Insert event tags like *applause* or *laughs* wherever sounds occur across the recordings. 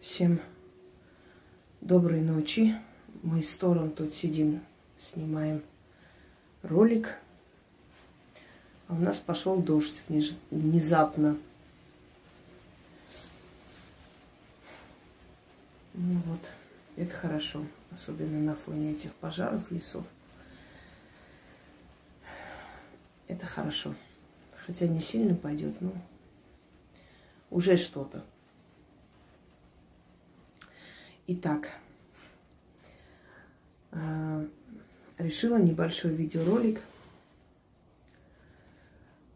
Всем доброй ночи. Мы с Тором тут сидим, снимаем ролик. А у нас пошел дождь внезапно. Ну вот, это хорошо, особенно на фоне этих пожаров лесов. Это хорошо. Хотя не сильно пойдет, но уже что-то. Итак, а, решила небольшой видеоролик,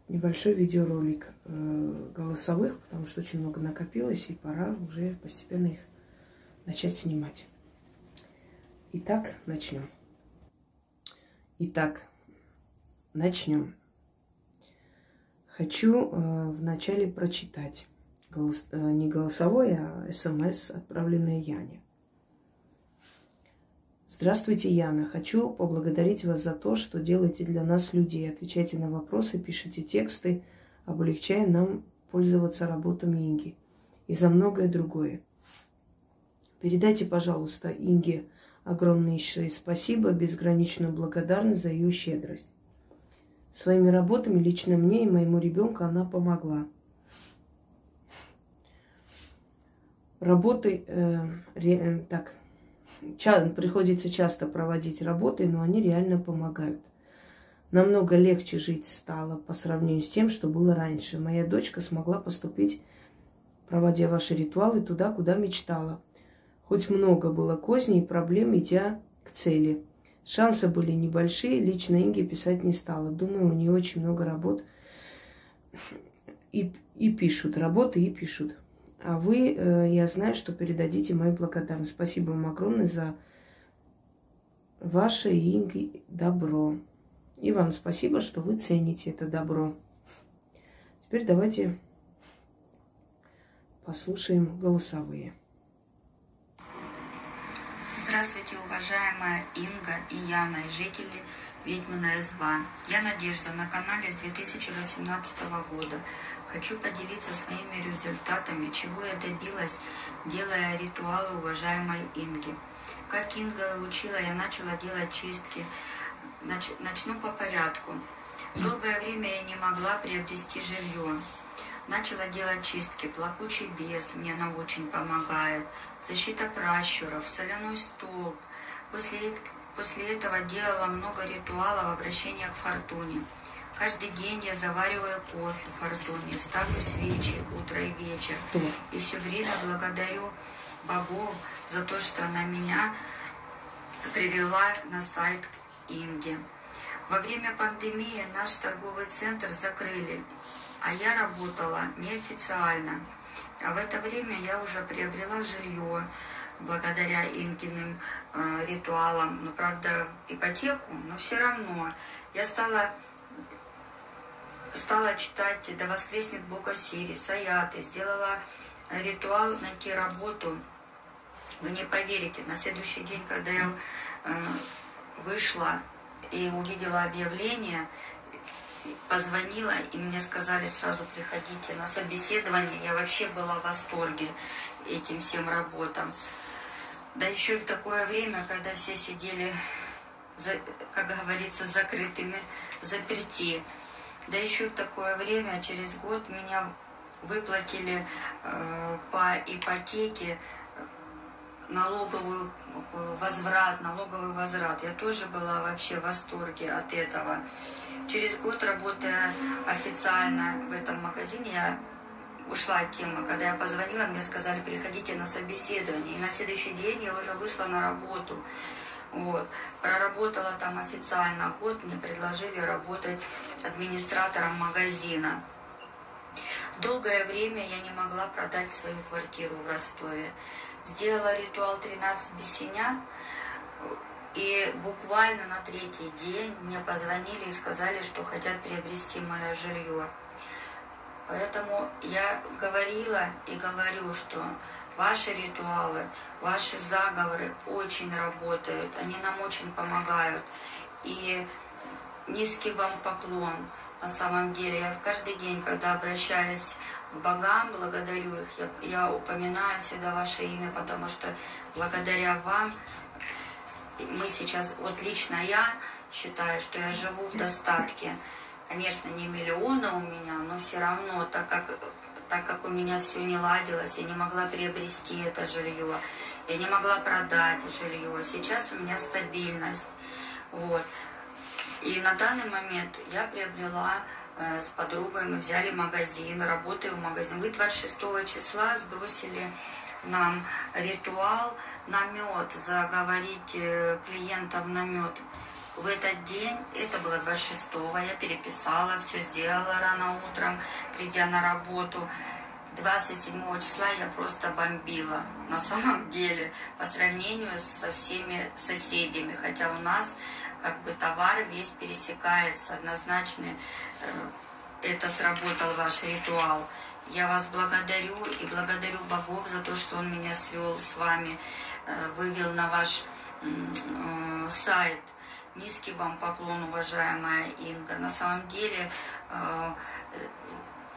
небольшой видеоролик э, голосовых, потому что очень много накопилось, и пора уже постепенно их начать снимать. Итак, начнем. Итак, начнем. Хочу э, вначале прочитать голос, э, не голосовой, а смс, отправленное Яне. Здравствуйте, Яна. Хочу поблагодарить вас за то, что делаете для нас людей. Отвечаете на вопросы, пишите тексты, облегчая нам пользоваться работами Инги. И за многое другое. Передайте, пожалуйста, Инге огромнейшее спасибо, безграничную благодарность за ее щедрость. Своими работами лично мне и моему ребенку она помогла. Работы, э, ре, так, ча- приходится часто проводить работы, но они реально помогают. Намного легче жить стало по сравнению с тем, что было раньше. Моя дочка смогла поступить, проводя ваши ритуалы, туда, куда мечтала. Хоть много было козней и проблем, идя к цели. Шансы были небольшие, лично Инге писать не стала. Думаю, у нее очень много работ. И, и пишут, работы и пишут. А вы, э, я знаю, что передадите мою благодарность. Спасибо вам огромное за ваше и добро. И вам спасибо, что вы цените это добро. Теперь давайте послушаем голосовые. Здравствуйте, уважаемая Инга и Яна, и жители Ведьмина изба. Я Надежда на канале с 2018 года. Хочу поделиться своими результатами, чего я добилась, делая ритуалы уважаемой Инги. Как Инга учила, я начала делать чистки. Нач, начну по порядку. Долгое время я не могла приобрести жилье. Начала делать чистки. Плакучий бес мне она очень помогает. Защита пращуров, соляной столб. После, после этого делала много ритуалов обращения к фортуне. Каждый день я завариваю кофе в фортуне, ставлю свечи утро и вечер. И все время благодарю богов за то, что она меня привела на сайт Инги. Во время пандемии наш торговый центр закрыли, а я работала неофициально. А в это время я уже приобрела жилье благодаря Ингиным э, ритуалам. Ну, правда, ипотеку, но все равно я стала стала читать «Да воскреснет Бог Осири», «Саяты», сделала ритуал найти работу. Вы не поверите, на следующий день, когда я э, вышла и увидела объявление, позвонила, и мне сказали сразу приходите на собеседование. Я вообще была в восторге этим всем работам. Да еще и в такое время, когда все сидели, как говорится, закрытыми, заперти. Да еще в такое время, через год, меня выплатили э, по ипотеке налоговую э, возврат, налоговый возврат. Я тоже была вообще в восторге от этого. Через год, работая официально в этом магазине, я ушла от темы. Когда я позвонила, мне сказали, приходите на собеседование. И на следующий день я уже вышла на работу. Вот. Проработала там официально год, мне предложили работать администратором магазина. Долгое время я не могла продать свою квартиру в Ростове. Сделала ритуал 13 бесенят, и буквально на третий день мне позвонили и сказали, что хотят приобрести мое жилье. Поэтому я говорила и говорю, что Ваши ритуалы, ваши заговоры очень работают, они нам очень помогают. И низкий вам поклон. на самом деле. Я в каждый день, когда обращаюсь к богам, благодарю их, я, я упоминаю всегда ваше имя, потому что благодаря вам мы сейчас, вот лично я считаю, что я живу в достатке. Конечно, не миллиона у меня, но все равно, так как, так как у меня все не ладилось, я не могла приобрести это жилье, я не могла продать жилье. Сейчас у меня стабильность. Вот. И на данный момент я приобрела э, с подругой, мы взяли магазин, работаю в магазине. Вы 26 числа сбросили нам ритуал на мед, заговорить э, клиентов на мед. В этот день, это было 26-го, я переписала, все сделала рано утром, придя на работу. 27 числа я просто бомбила, на самом *laughs* деле, по сравнению со всеми соседями. Хотя у нас как бы товар весь пересекается, однозначно э, это сработал ваш ритуал. Я вас благодарю и благодарю богов за то, что он меня свел с вами, э, вывел на ваш э, сайт. Низкий вам поклон, уважаемая Инга. На самом деле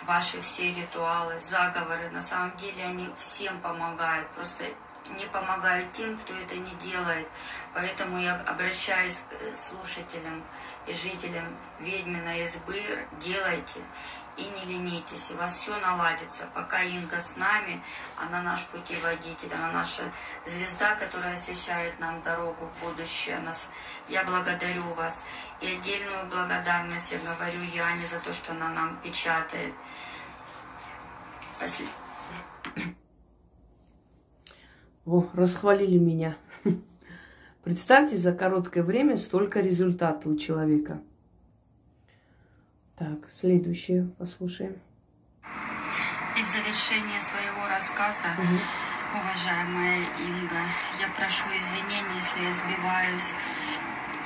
ваши все ритуалы, заговоры, на самом деле они всем помогают. Просто не помогают тем, кто это не делает. Поэтому я обращаюсь к э, слушателям и жителям ведьминой избы, делайте и не ленитесь, и у вас все наладится. Пока Инга с нами, она наш путеводитель, она наша звезда, которая освещает нам дорогу в будущее. Нас, я благодарю вас. И отдельную благодарность я говорю Яне за то, что она нам печатает. После... О, расхвалили меня. *laughs* Представьте, за короткое время столько результата у человека. Так, следующее послушаем. И в завершение своего рассказа, угу. уважаемая Инга, я прошу извинения, если я сбиваюсь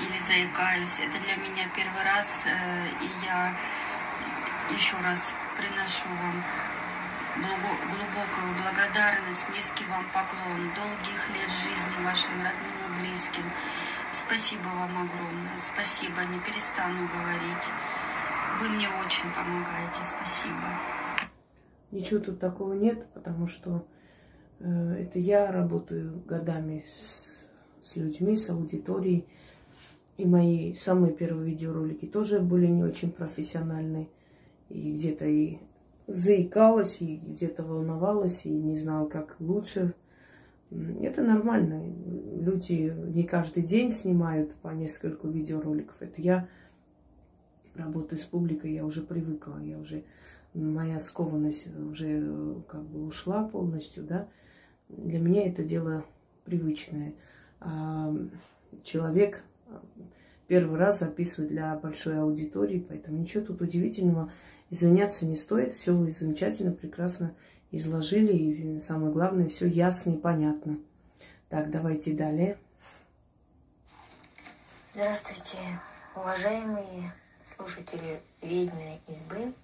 или заикаюсь. Это для меня первый раз, э, и я еще раз приношу вам глубокую благодарность, низкий вам поклон, долгих лет жизни вашим родным и близким. Спасибо вам огромное, спасибо, не перестану говорить. Вы мне очень помогаете, спасибо. Ничего тут такого нет, потому что э, это я работаю годами с, с людьми, с аудиторией. И мои самые первые видеоролики тоже были не очень профессиональные. И где-то и заикалась, и где-то волновалась, и не знала, как лучше. Это нормально. Люди не каждый день снимают по нескольку видеороликов. Это я работаю с публикой, я уже привыкла, я уже моя скованность уже как бы ушла полностью, да. Для меня это дело привычное. А человек первый раз записывает для большой аудитории, поэтому ничего тут удивительного Извиняться не стоит, все вы замечательно, прекрасно изложили, и самое главное, все ясно и понятно. Так, давайте далее. Здравствуйте, уважаемые слушатели ведьминой избы.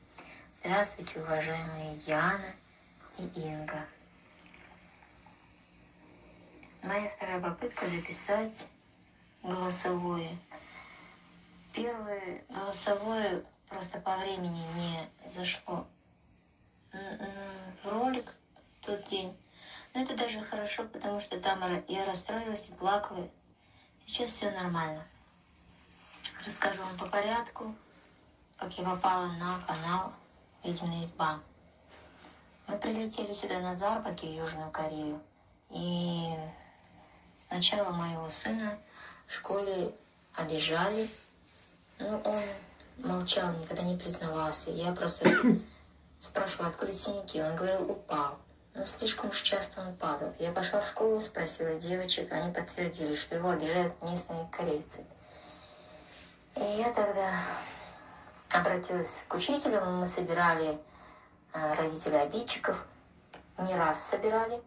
Здравствуйте, уважаемые Яна и Инга. Моя вторая попытка записать голосовое. Первое голосовое просто по времени не зашло в ролик тот день. Но это даже хорошо, потому что там я расстроилась и плакала. Сейчас все нормально. Расскажу вам по порядку, как я попала на канал «Ведьмина изба». Мы прилетели сюда на заработки в Южную Корею. И сначала моего сына в школе обижали. Ну, он молчал, никогда не признавался. Я просто *coughs* спрашивала, откуда синяки. Он говорил, упал. Но слишком уж часто он падал. Я пошла в школу, спросила девочек, они подтвердили, что его обижают местные корейцы. И я тогда обратилась к учителю, мы собирали э, родителей обидчиков, не раз собирали,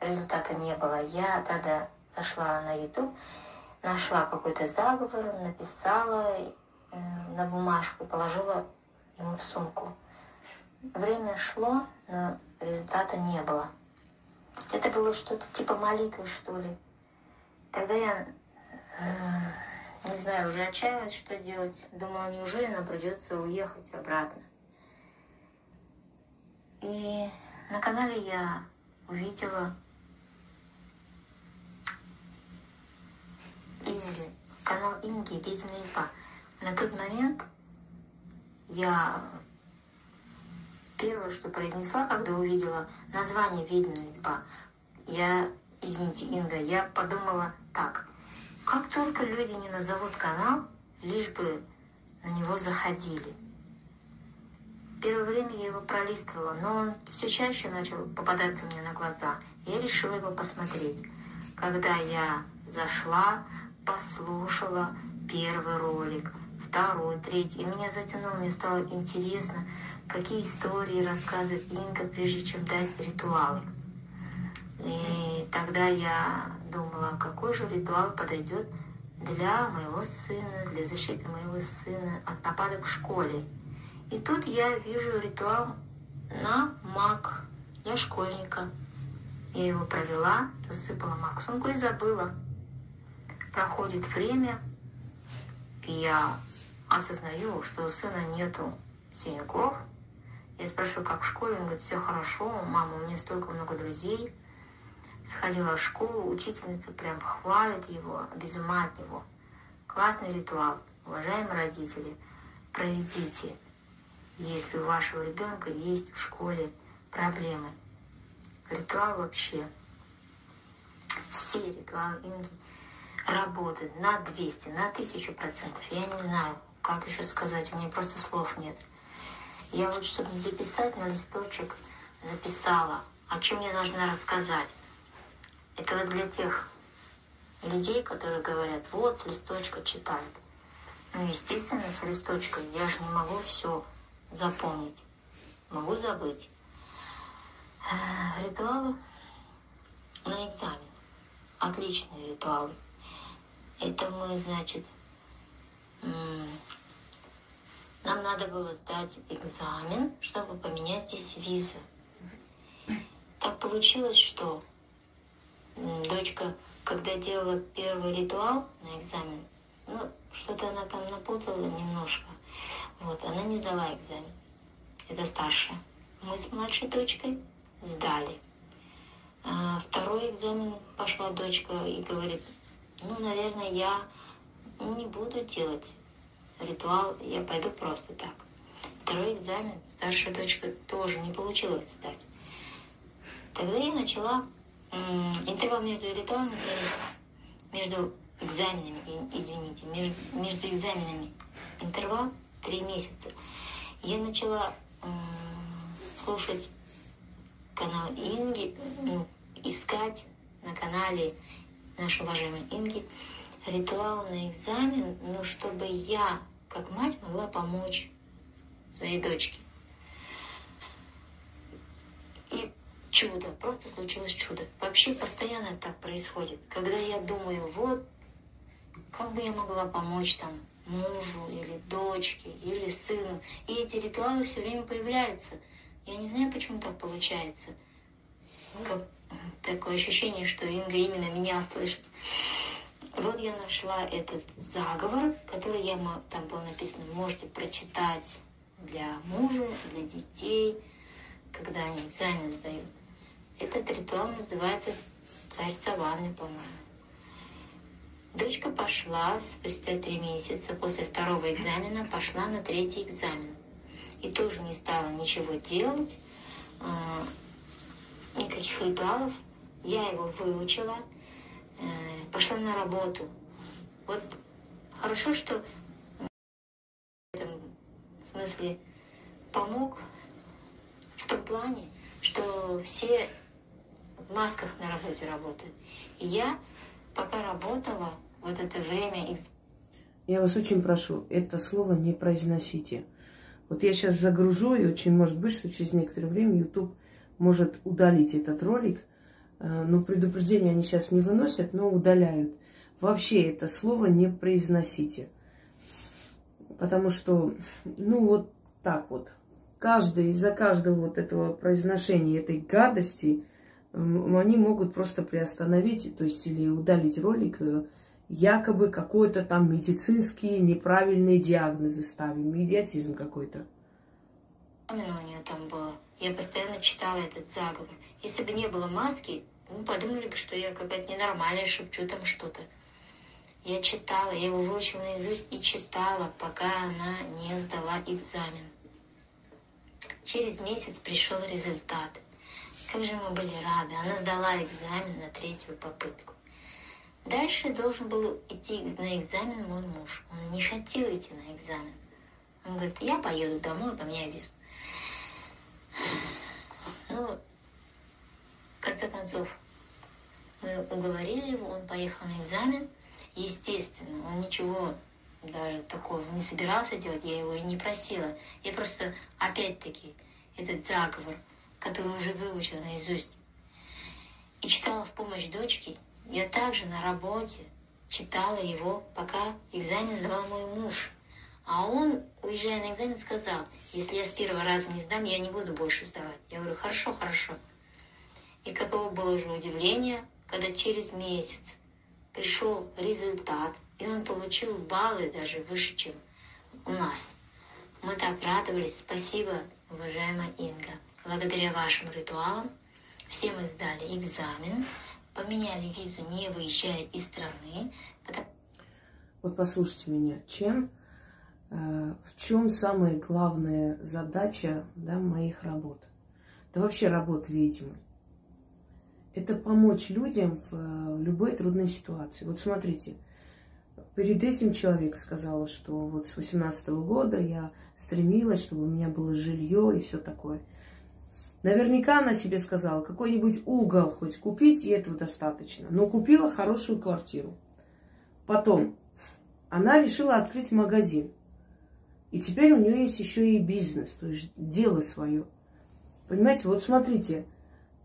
результата не было. Я тогда зашла на YouTube, нашла какой-то заговор, написала, на бумажку положила ему в сумку. Время шло, но результата не было. Это было что-то типа молитвы, что ли. Тогда я Не знаю, уже отчаялась, что делать. Думала, неужели нам придется уехать обратно. И на канале я увидела Инги, канал Инги «Ведьмина изба». На тот момент я первое, что произнесла, когда увидела название «Ведьмина изба», я, извините, Инга, я подумала так, как только люди не назовут канал, лишь бы на него заходили. Первое время я его пролистывала, но он все чаще начал попадаться мне на глаза. Я решила его посмотреть. Когда я зашла, послушала первый ролик, второй, третий, и меня затянуло, мне стало интересно, какие истории рассказывает Инга, прежде чем дать ритуалы. И тогда я думала, какой же ритуал подойдет для моего сына, для защиты моего сына от нападок в школе. И тут я вижу ритуал на маг. Я школьника. Я его провела, засыпала маг сумку и забыла. Проходит время, и я осознаю, что у сына нету синяков. Я спрашиваю, как в школе? Он говорит, все хорошо, мама, у меня столько много друзей сходила в школу, учительница прям хвалит его, без ума от него. Классный ритуал. Уважаемые родители, проведите, если у вашего ребенка есть в школе проблемы. Ритуал вообще, все ритуалы Инги работают на 200, на 1000 процентов. Я не знаю, как еще сказать, у меня просто слов нет. Я вот, чтобы записать на листочек, записала, о чем я должна рассказать. Это вот для тех людей, которые говорят, вот с листочка читают. Ну, естественно, с листочка я же не могу все запомнить. Могу забыть. Ритуалы на экзамен. Отличные ритуалы. Это мы, значит, нам надо было сдать экзамен, чтобы поменять здесь визу. Так получилось, что дочка, когда делала первый ритуал на экзамен, ну, что-то она там напутала немножко. Вот, она не сдала экзамен. Это старшая. Мы с младшей дочкой сдали. А второй экзамен пошла дочка и говорит, ну, наверное, я не буду делать ритуал, я пойду просто так. Второй экзамен старшая дочка тоже не получилось сдать. Тогда я начала интервал между ритуалами между экзаменами, извините, между, между экзаменами интервал три месяца. Я начала слушать канал Инги, ну, искать на канале нашей уважаемой Инги ритуал на экзамен, но чтобы я, как мать, могла помочь своей дочке. И чудо, просто случилось чудо. Вообще постоянно так происходит. Когда я думаю, вот, как бы я могла помочь там мужу или дочке или сыну. И эти ритуалы все время появляются. Я не знаю, почему так получается. Как, такое ощущение, что Инга именно меня слышит. Вот я нашла этот заговор, который я там было написано, можете прочитать для мужа, для детей, когда они экзамен сдают. Этот ритуал называется «Царь Саванны», по-моему. Дочка пошла спустя три месяца после второго экзамена, пошла на третий экзамен. И тоже не стала ничего делать, а, никаких ритуалов. Я его выучила, э, пошла на работу. Вот хорошо, что в этом смысле помог в том плане, что все в масках на работе работают. И я, пока работала, вот это время... Я вас очень прошу, это слово не произносите. Вот я сейчас загружу, и очень может быть, что через некоторое время YouTube может удалить этот ролик. Э, но предупреждения они сейчас не выносят, но удаляют. Вообще это слово не произносите. Потому что, ну вот так вот, каждый из-за каждого вот этого произношения этой гадости – они могут просто приостановить, то есть или удалить ролик, э, якобы какой-то там медицинские неправильные диагнозы ставим, идиотизм какой-то. Именно у нее там было. Я постоянно читала этот заговор. Если бы не было маски, мы подумали бы, что я какая-то ненормальная, шепчу там что-то. Я читала, я его выучила наизусть и читала, пока она не сдала экзамен. Через месяц пришел результат. Как же мы были рады. Она сдала экзамен на третью попытку. Дальше должен был идти на экзамен мой муж. Он не хотел идти на экзамен. Он говорит, я поеду домой, поменяю визу. Ну, в конце концов, мы уговорили его, он поехал на экзамен. Естественно, он ничего даже такого не собирался делать, я его и не просила. Я просто, опять-таки, этот заговор, который уже выучила наизусть, и читала в помощь дочке, я также на работе читала его, пока экзамен сдавал мой муж. А он, уезжая на экзамен, сказал, если я с первого раза не сдам, я не буду больше сдавать. Я говорю, хорошо, хорошо. И каково было уже удивление, когда через месяц пришел результат, и он получил баллы даже выше, чем у нас. Мы так радовались. Спасибо, уважаемая Инга. Благодаря вашим ритуалам все мы сдали экзамен, поменяли визу, не выезжая из страны. Вот послушайте меня, чем, э, в чем самая главная задача да, моих работ? Да вообще работ ведьмы. Это помочь людям в, в любой трудной ситуации. Вот смотрите, перед этим человек сказал, что вот с 18 года я стремилась, чтобы у меня было жилье и все такое – Наверняка она себе сказала, какой-нибудь угол хоть купить, и этого достаточно. Но купила хорошую квартиру. Потом она решила открыть магазин. И теперь у нее есть еще и бизнес, то есть дело свое. Понимаете, вот смотрите,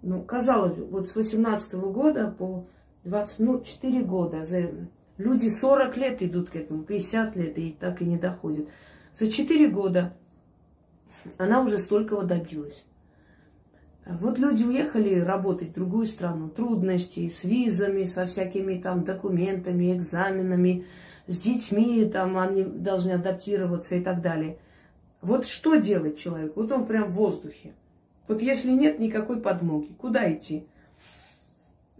ну, казалось бы, вот с 18 -го года по 20, ну, 4 года, люди 40 лет идут к этому, 50 лет и так и не доходят. За 4 года она уже столького добилась. Вот люди уехали работать в другую страну, трудности с визами, со всякими там документами, экзаменами, с детьми, там они должны адаптироваться и так далее. Вот что делать человек? Вот он прям в воздухе. Вот если нет никакой подмоги, куда идти?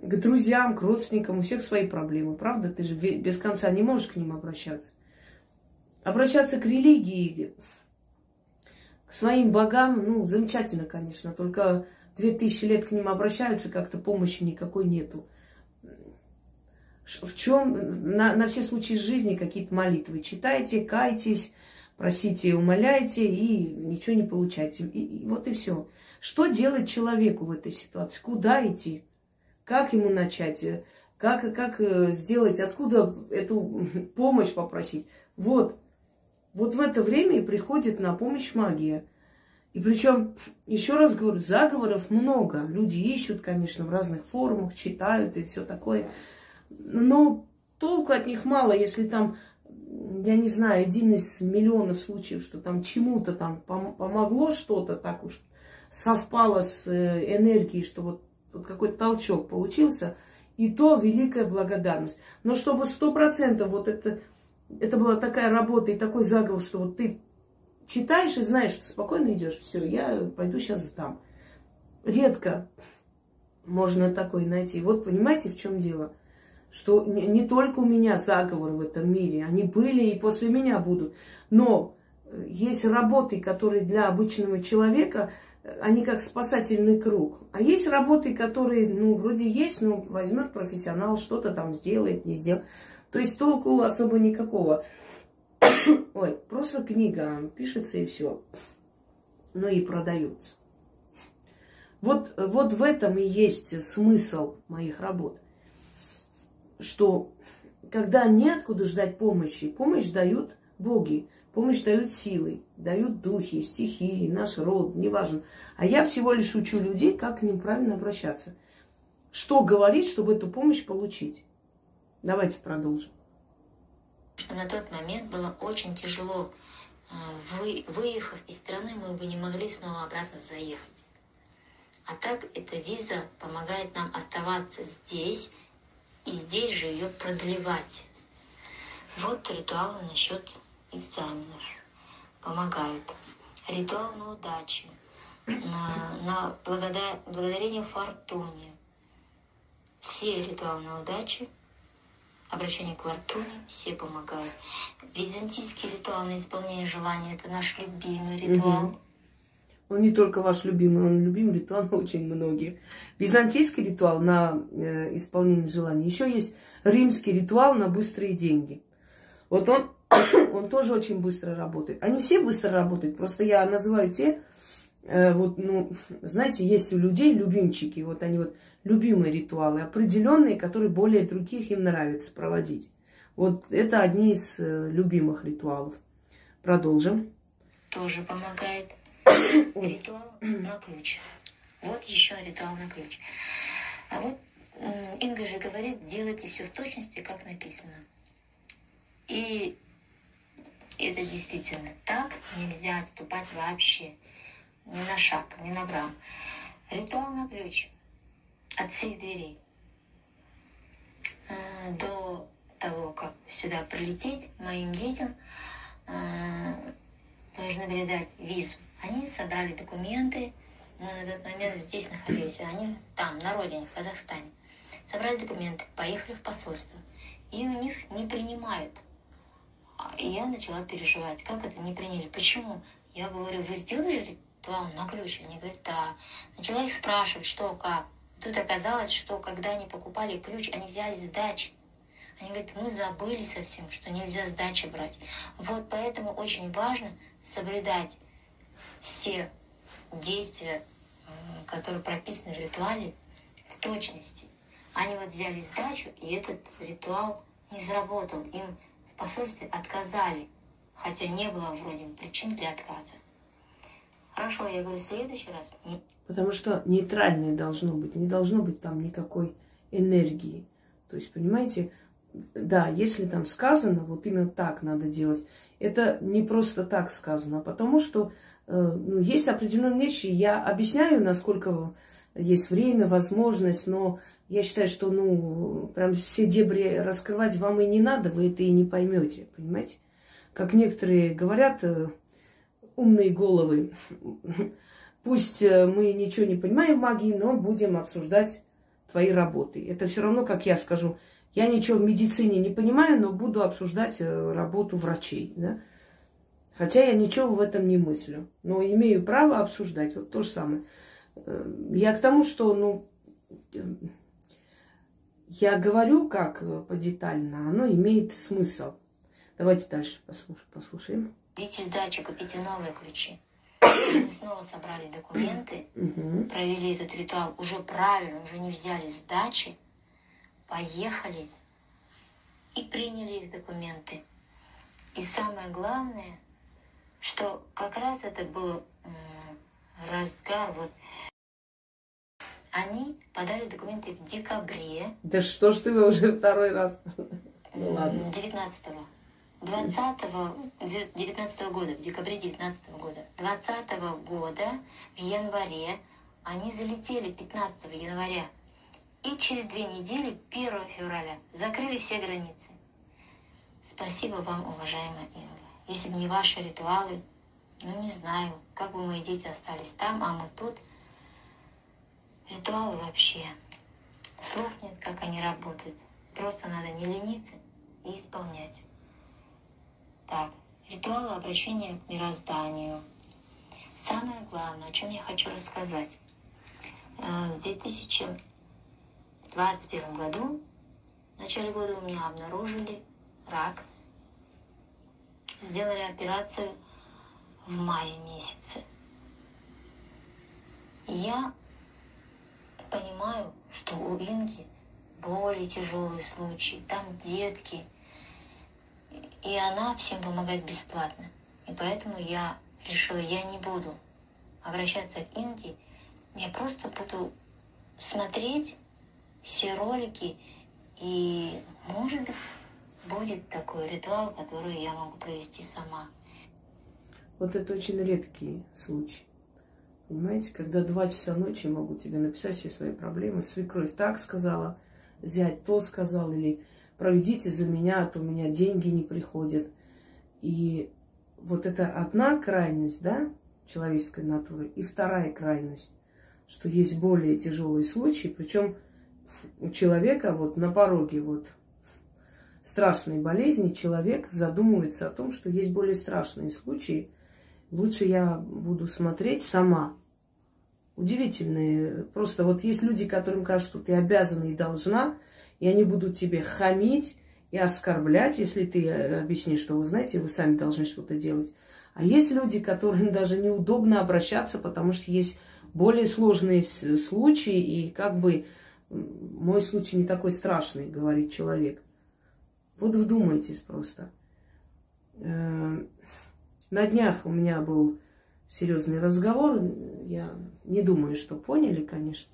К друзьям, к родственникам, у всех свои проблемы, правда? Ты же без конца не можешь к ним обращаться. Обращаться к религии, к своим богам, ну, замечательно, конечно, только две тысячи лет к ним обращаются, как-то помощи никакой нету. В чем на, на все случаи жизни какие-то молитвы читайте, кайтесь, просите, умоляйте и ничего не получайте. И, и вот и все. Что делать человеку в этой ситуации? Куда идти? Как ему начать? Как, как э, сделать? Откуда эту *laughs* помощь попросить? Вот вот в это время и приходит на помощь магия. И причем, еще раз говорю, заговоров много. Люди ищут, конечно, в разных форумах, читают и все такое. Но толку от них мало, если там, я не знаю, один из миллионов случаев, что там чему-то там помогло что-то так уж, совпало с э, энергией, что вот, вот какой-то толчок получился, и то великая благодарность. Но чтобы сто процентов вот это это была такая работа и такой заговор, что вот ты читаешь и знаешь, что спокойно идешь, все, я пойду сейчас сдам. Редко можно такой найти. Вот понимаете, в чем дело? Что не, не только у меня заговор в этом мире, они были и после меня будут. Но э, есть работы, которые для обычного человека, э, они как спасательный круг. А есть работы, которые, ну, вроде есть, но возьмет профессионал, что-то там сделает, не сделает. То есть толку особо никакого. *coughs* Ой, просто книга пишется и все. Ну и продается. Вот, вот в этом и есть смысл моих работ. Что когда неоткуда ждать помощи, помощь дают боги, помощь дают силы, дают духи, стихии, наш род, неважно. А я всего лишь учу людей, как к ним правильно обращаться. Что говорить, чтобы эту помощь получить. Давайте продолжим. На тот момент было очень тяжело. А, вы, выехав из страны, мы бы не могли снова обратно заехать. А так эта виза помогает нам оставаться здесь и здесь же ее продлевать Вот ритуалы насчет экзаменов. Помогают. Ритуал на удачу. На, на благодар, благодарение фортуне. Все ритуалы на удачу обращение к фортуне, все помогают. Византийский ритуал на исполнение желания – это наш любимый ритуал. Угу. Он не только ваш любимый, он любимый ритуал *laughs* очень многих. Византийский ритуал на э, исполнение желаний. Еще есть римский ритуал на быстрые деньги. Вот он, *coughs* он тоже очень быстро работает. Они все быстро работают. Просто я называю те, э, вот, ну, знаете, есть у людей любимчики. Вот они вот любимые ритуалы, определенные, которые более других им нравится проводить. Вот это одни из э, любимых ритуалов. Продолжим. Тоже помогает. *coughs* Ритуал на ключ. Вот еще ритуал на ключ. А вот Инга же говорит, делайте все в точности, как написано. И это действительно так. Нельзя отступать вообще ни на шаг, ни на грамм. Ритуал на ключ от всех дверей. А, до того, как сюда прилететь, моим детям а, должны были дать визу. Они собрали документы, мы на тот момент здесь находились, а они там, на родине, в Казахстане. Собрали документы, поехали в посольство. И у них не принимают. И я начала переживать, как это не приняли, почему? Я говорю, вы сделали ритуал на ключ? Они говорят, да. Начала их спрашивать, что, как. Тут оказалось, что когда они покупали ключ, они взяли сдачи. Они говорят, мы забыли совсем, что нельзя сдачи брать. Вот поэтому очень важно соблюдать все действия, которые прописаны в ритуале, в точности. Они вот взяли сдачу, и этот ритуал не заработал. Им в посольстве отказали, хотя не было вроде причин для отказа. Хорошо, я говорю, в следующий раз Потому что нейтральное должно быть, не должно быть там никакой энергии. То есть, понимаете, да, если там сказано, вот именно так надо делать, это не просто так сказано, а потому что э, ну, есть определенные вещи, я объясняю, насколько есть время, возможность, но я считаю, что ну, прям все дебри раскрывать вам и не надо, вы это и не поймете, понимаете? Как некоторые говорят, э, умные головы, *laughs* Пусть э, мы ничего не понимаем в магии, но будем обсуждать твои работы. Это все равно, как я скажу, я ничего в медицине не понимаю, но буду обсуждать э, работу врачей. Да? Хотя я ничего в этом не мыслю. Но имею право обсуждать. Вот то же самое. Э, я к тому, что, ну, я говорю как подетально, оно имеет смысл. Давайте дальше послушаем. Идите сдачу, купите новые ключи. Мы снова собрали документы, провели этот ритуал уже правильно, уже не взяли сдачи, поехали и приняли их документы. И самое главное, что как раз это был разгар, вот они подали документы в декабре. Да что ж ты уже второй раз? Ну ладно. 19 -го. 20 19 года, в декабре 19 года, 20 года в январе они залетели 15 января. И через две недели, 1 февраля, закрыли все границы. Спасибо вам, уважаемая Инга. Если бы не ваши ритуалы, ну не знаю, как бы мои дети остались там, а мы тут. Ритуалы вообще. Слов нет, как они работают. Просто надо не лениться и исполнять. Так, ритуалы обращения к мирозданию. Самое главное, о чем я хочу рассказать. Э, в 2021 году, в начале года у меня обнаружили рак. Сделали операцию в мае месяце. я понимаю, что у Инги более тяжелые случаи. Там детки – и она всем помогает бесплатно. И поэтому я решила, я не буду обращаться к Инге, я просто буду смотреть все ролики, и, может быть, будет такой ритуал, который я могу провести сама. Вот это очень редкий случай. Понимаете, когда два часа ночи могу тебе написать все свои проблемы. Свекровь так сказала, зять то сказал, или проведите за меня, а то у меня деньги не приходят. И вот это одна крайность, да, человеческой натуры, и вторая крайность, что есть более тяжелые случаи, причем у человека вот на пороге вот страшной болезни человек задумывается о том, что есть более страшные случаи. Лучше я буду смотреть сама. Удивительные. Просто вот есть люди, которым кажется, что ты обязана и должна, и они будут тебе хамить и оскорблять, если ты объяснишь, что вы знаете, вы сами должны что-то делать. А есть люди, которым *laughs* даже неудобно обращаться, потому что есть более сложные случаи, и как бы мой случай не такой страшный, говорит человек. Вот вдумайтесь просто. Э, на днях у меня был серьезный разговор. Я не думаю, что поняли, конечно.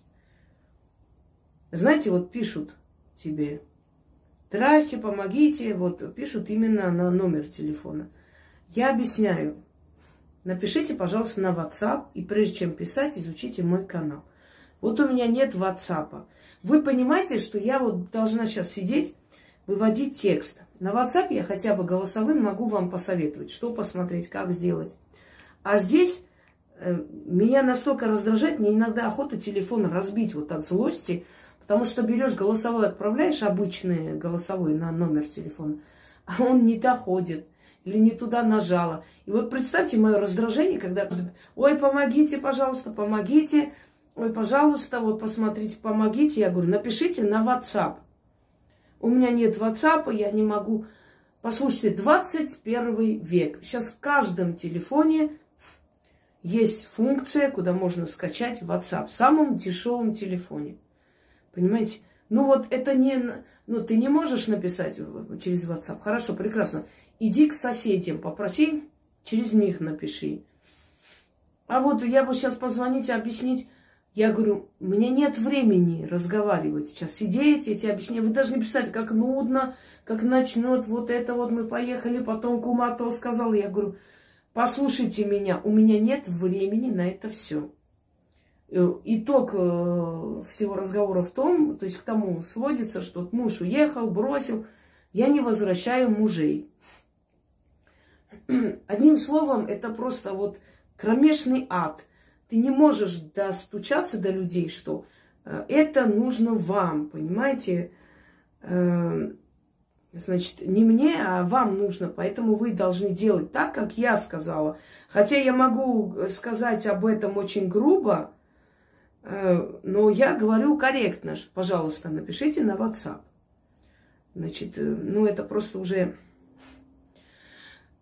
Знаете, вот пишут тебе, здрасте, помогите, вот пишут именно на номер телефона. Я объясняю. Напишите, пожалуйста, на WhatsApp, и прежде чем писать, изучите мой канал. Вот у меня нет WhatsApp. Вы понимаете, что я вот должна сейчас сидеть, выводить текст. На WhatsApp я хотя бы голосовым могу вам посоветовать, что посмотреть, как сделать. А здесь э, меня настолько раздражает, мне иногда охота телефон разбить вот от злости, потому что берешь голосовой, отправляешь обычный голосовой на номер телефона, а он не доходит или не туда нажала. И вот представьте мое раздражение, когда, ой, помогите, пожалуйста, помогите, ой, пожалуйста, вот посмотрите, помогите. Я говорю, напишите на WhatsApp. У меня нет WhatsApp, я не могу. Послушайте, 21 век. Сейчас в каждом телефоне есть функция, куда можно скачать WhatsApp. В самом дешевом телефоне. Понимаете? Ну вот это не... Ну ты не можешь написать через WhatsApp. Хорошо, прекрасно. Иди к соседям, попроси, через них напиши. А вот я бы сейчас позвонить и объяснить, я говорю, мне нет времени разговаривать сейчас, сидеть, эти объяснения. Вы даже не представляете, как нудно, как начнет вот это вот мы поехали, потом кума то сказал. Я говорю, послушайте меня, у меня нет времени на это все. Э, итог э, всего разговора в том, то есть к тому сводится, что муж уехал, бросил, я не возвращаю мужей. *clears throat* Одним словом, это просто вот кромешный ад – ты не можешь достучаться до людей, что э, это нужно вам, понимаете? Значит, не мне, а вам нужно, поэтому вы должны делать так, как я сказала. Хотя я могу сказать об этом очень грубо, но я говорю корректно. Пожалуйста, напишите на WhatsApp. Значит, ну это просто уже...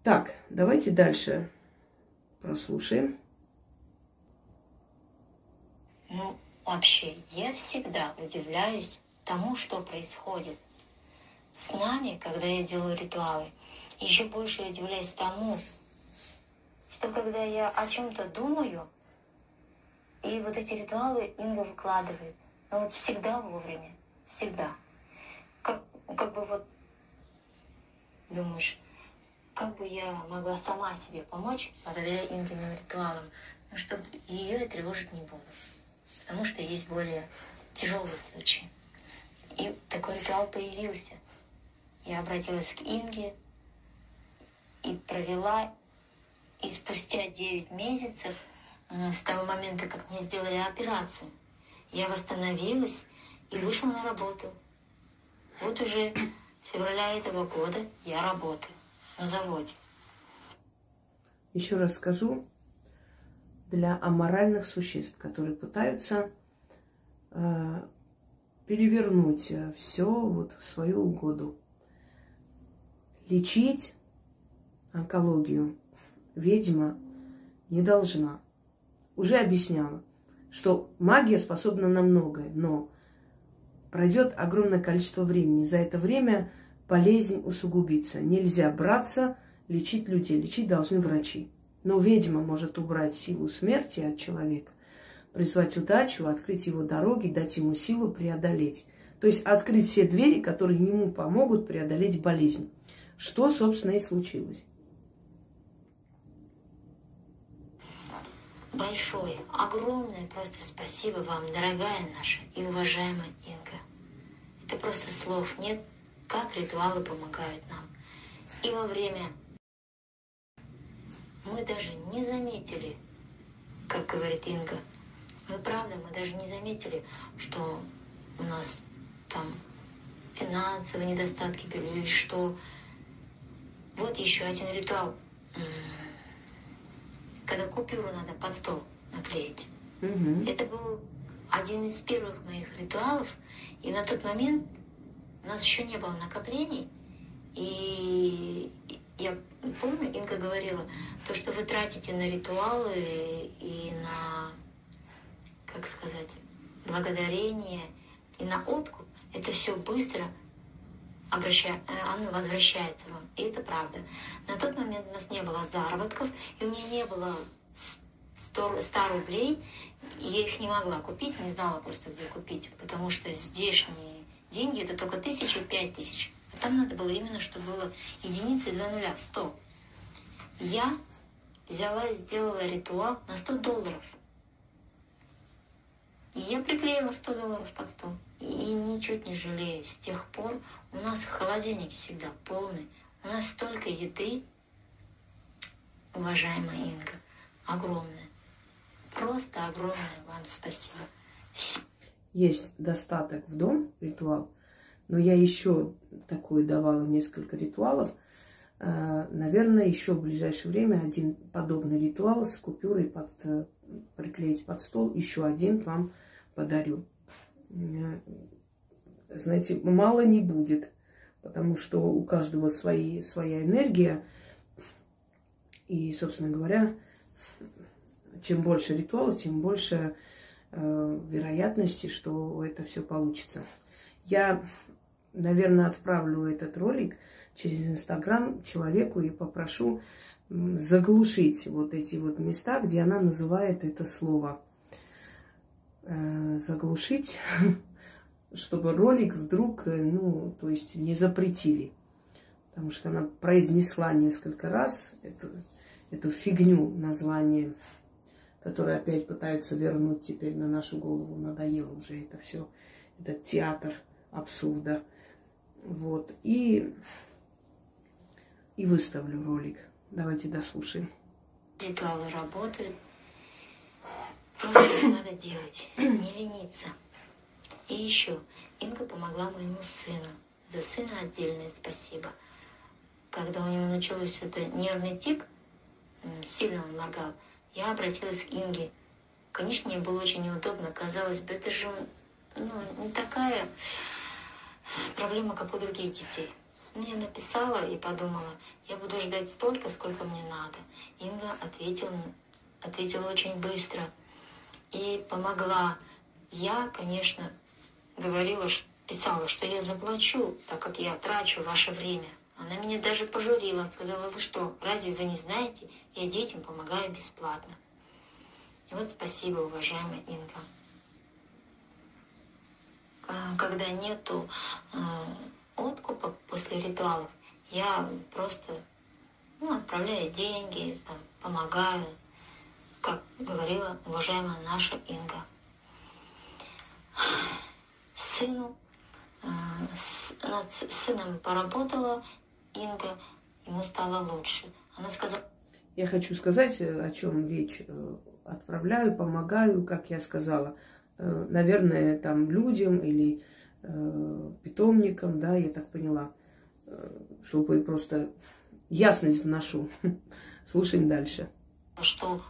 Так, давайте дальше прослушаем. Ну, вообще, я всегда удивляюсь тому, что происходит с нами, когда я делаю ритуалы. Еще больше удивляюсь тому, что когда я о чем-то думаю, и вот эти ритуалы Инга выкладывает, но вот всегда вовремя, всегда. Как, как бы вот думаешь, как бы я могла сама себе помочь благодаря Ингиным ритуалам, чтобы ее тревожить не буду потому что есть более тяжелые случаи. И такой ритуал появился. Я обратилась к Инге и провела, и спустя 9 месяцев с того момента, как мне сделали операцию, я восстановилась и вышла на работу. Вот уже с февраля этого года я работаю на заводе. Еще раз скажу, для аморальных существ, которые пытаются э, перевернуть э, все вот в свою угоду. Лечить онкологию ведьма не должна. Уже объясняла, что магия способна на многое, но пройдет огромное количество времени. За это время болезнь усугубится. Нельзя браться лечить людей. Лечить должны врачи. Но ведьма может убрать силу смерти от человека, призвать удачу, открыть его дороги, дать ему силу преодолеть. То есть открыть все двери, которые ему помогут преодолеть болезнь. Что, собственно, и случилось. Большое, огромное просто спасибо вам, дорогая наша и уважаемая Инга. Это просто слов нет, как ритуалы помогают нам. И во время мы даже не заметили, как говорит Инга, мы правда, мы даже не заметили, что у нас там финансовые недостатки были или что. Вот еще один ритуал. Когда купюру надо под стол наклеить. Угу. Это был один из первых моих ритуалов. И на тот момент у нас еще не было накоплений. И я помню, Инга говорила, то, что вы тратите на ритуалы и на, как сказать, благодарение и на откуп, это все быстро обраща... Э, оно возвращается вам. И это правда. На тот момент у нас не было заработков, и у меня не было 100, 100 рублей, я их не могла купить, не знала просто, где купить, потому что здешние деньги это только тысяча, пять тысяч. А там надо было именно, чтобы было единицы два нуля, сто. Я взяла сделала ритуал на 100 долларов. Я приклеила 100 долларов под стол. И ничуть не жалею. С тех пор у нас холодильник всегда полный. У нас столько еды, уважаемая Инга, огромное. Просто огромное вам спасибо. Есть достаток в дом, ритуал, но я еще такой давала несколько ритуалов. А, наверное, еще в ближайшее время один подобный ритуал с купюрой под, э, приклеить под стол, еще один вам подарю. Знаете, мало не будет, потому что у каждого свои, своя энергия. И, собственно говоря, чем больше ритуалов, тем больше э, вероятности, что это все получится. Я, наверное, отправлю этот ролик через Инстаграм человеку и попрошу заглушить вот эти вот места, где она называет это слово. Э, заглушить, *laughs* чтобы ролик вдруг, э, ну, то есть не запретили. Потому что она произнесла несколько раз эту, эту фигню название которые опять пытаются вернуть теперь на нашу голову. Надоело уже это все, этот театр абсурда. Вот. И, и выставлю ролик. Давайте дослушаем. Ритуалы работают. Просто надо делать, не лениться. И еще, Инга помогла моему сыну. За сына отдельное спасибо. Когда у него начался это нервный тик, сильно он моргал, я обратилась к Инге. Конечно, мне было очень неудобно. Казалось бы, это же ну, не такая проблема, как у других детей. Но я написала и подумала, я буду ждать столько, сколько мне надо. Инга ответила, ответила очень быстро и помогла. Я, конечно, говорила, писала, что я заплачу, так как я трачу ваше время. Она меня даже пожурила, сказала, вы что, разве вы не знаете, я детям помогаю бесплатно. И вот спасибо, уважаемая Инга. А, когда нету а, откупа после ритуалов, я просто ну, отправляю деньги, там, помогаю, как говорила уважаемая наша Инга. Сыну, а, над сыном поработала, Инга, ему стало лучше. Она сказала... Я хочу сказать, о чем речь. Э, отправляю, помогаю, как я сказала. Э, наверное, там людям или э, питомникам, да, я так поняла. Чтобы просто ясность вношу. *laughs* Слушаем дальше. Что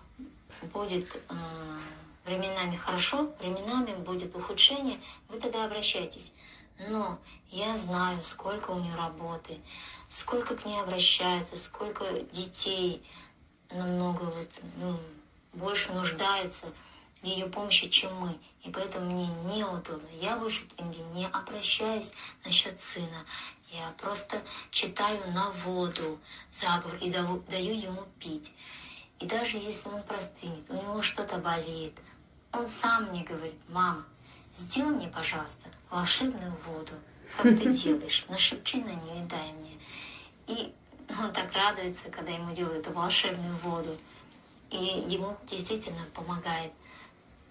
будет временами хорошо, временами будет ухудшение, вы тогда обращайтесь. Но я знаю, сколько у нее работы, сколько к ней обращаются, сколько детей намного вот, ну, больше нуждается в ее помощи, чем мы. И поэтому мне неудобно. Я больше к Инге не обращаюсь насчет сына. Я просто читаю на воду заговор и даю ему пить. И даже если он простынет, у него что-то болит, он сам мне говорит, мама, сделай мне, пожалуйста, волшебную воду, как ты *laughs* делаешь, нашепчи на нее и дай мне. И он так радуется, когда ему делают эту волшебную воду. И ему действительно помогает.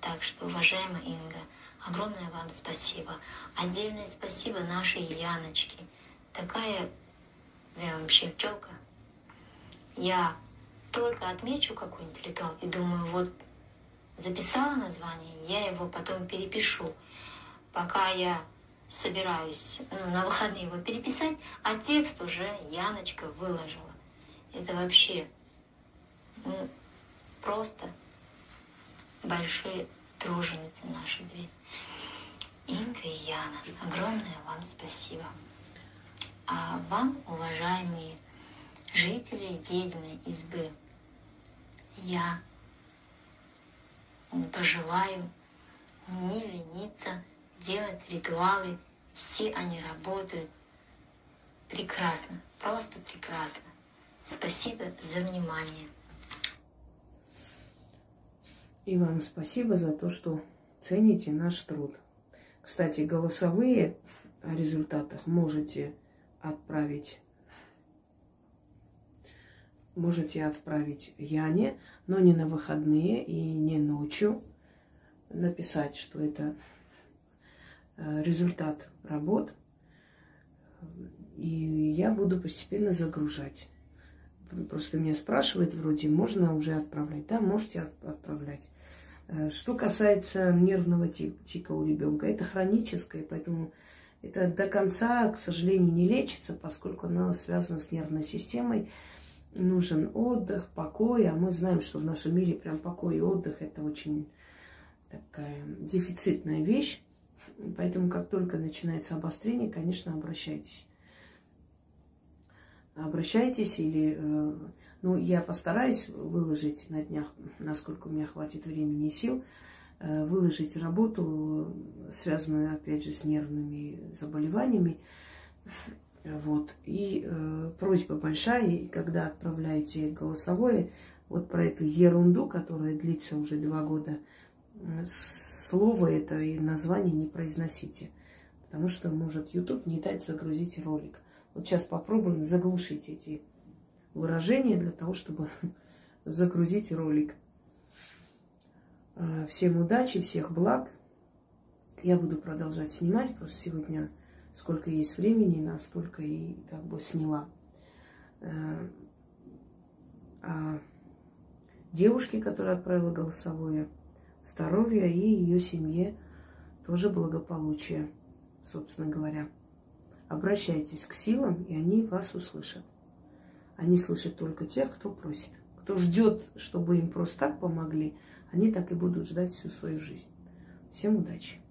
Так что, уважаемая Инга, огромное вам спасибо. Отдельное спасибо нашей Яночке такая прям вообще пчелка. Я только отмечу какой-нибудь ритуал и думаю, вот записала название, я его потом перепишу. Пока я собираюсь ну, на выходные его переписать, а текст уже Яночка выложила. Это вообще ну, просто большие труженицы наши две. Инга и Яна, огромное вам спасибо. А вам, уважаемые жители ведьмы избы, я пожелаю не лениться, делать ритуалы. Все они работают прекрасно, просто прекрасно. Спасибо за внимание. И вам спасибо за то, что цените наш труд. Кстати, голосовые о результатах можете отправить можете отправить Яне, но не на выходные и не ночью. Написать, что это э, результат работ. И я буду постепенно загружать. Просто меня спрашивают, вроде, можно уже отправлять? Да, можете отправлять. Э, что касается нервного тика у ребенка, это хроническое, поэтому это до конца, к сожалению, не лечится, поскольку оно связано с нервной системой нужен отдых, покой, а мы знаем, что в нашем мире прям покой и отдых это очень такая дефицитная вещь. Поэтому как только начинается обострение, конечно, обращайтесь. Обращайтесь или... Э, ну, я постараюсь выложить на днях, насколько у меня хватит времени и сил, э, выложить работу, связанную, опять же, с нервными заболеваниями. Вот. И э, просьба большая, и когда отправляете голосовое, вот про эту ерунду, которая длится уже два года, слово это и название не произносите. Потому что может YouTube не дать загрузить ролик. Вот сейчас попробуем заглушить эти выражения для того, чтобы *laughs* загрузить ролик. Э, всем удачи, всех благ. Я буду продолжать снимать, просто сегодня сколько есть времени, настолько и как бы сняла. Э, а девушке, которая отправила голосовое, здоровье и ее семье тоже благополучие, собственно говоря. Обращайтесь к силам, и они вас услышат. Они слышат только тех, кто просит. Кто ждет, чтобы им просто так помогли, они так и будут ждать всю свою жизнь. Всем удачи!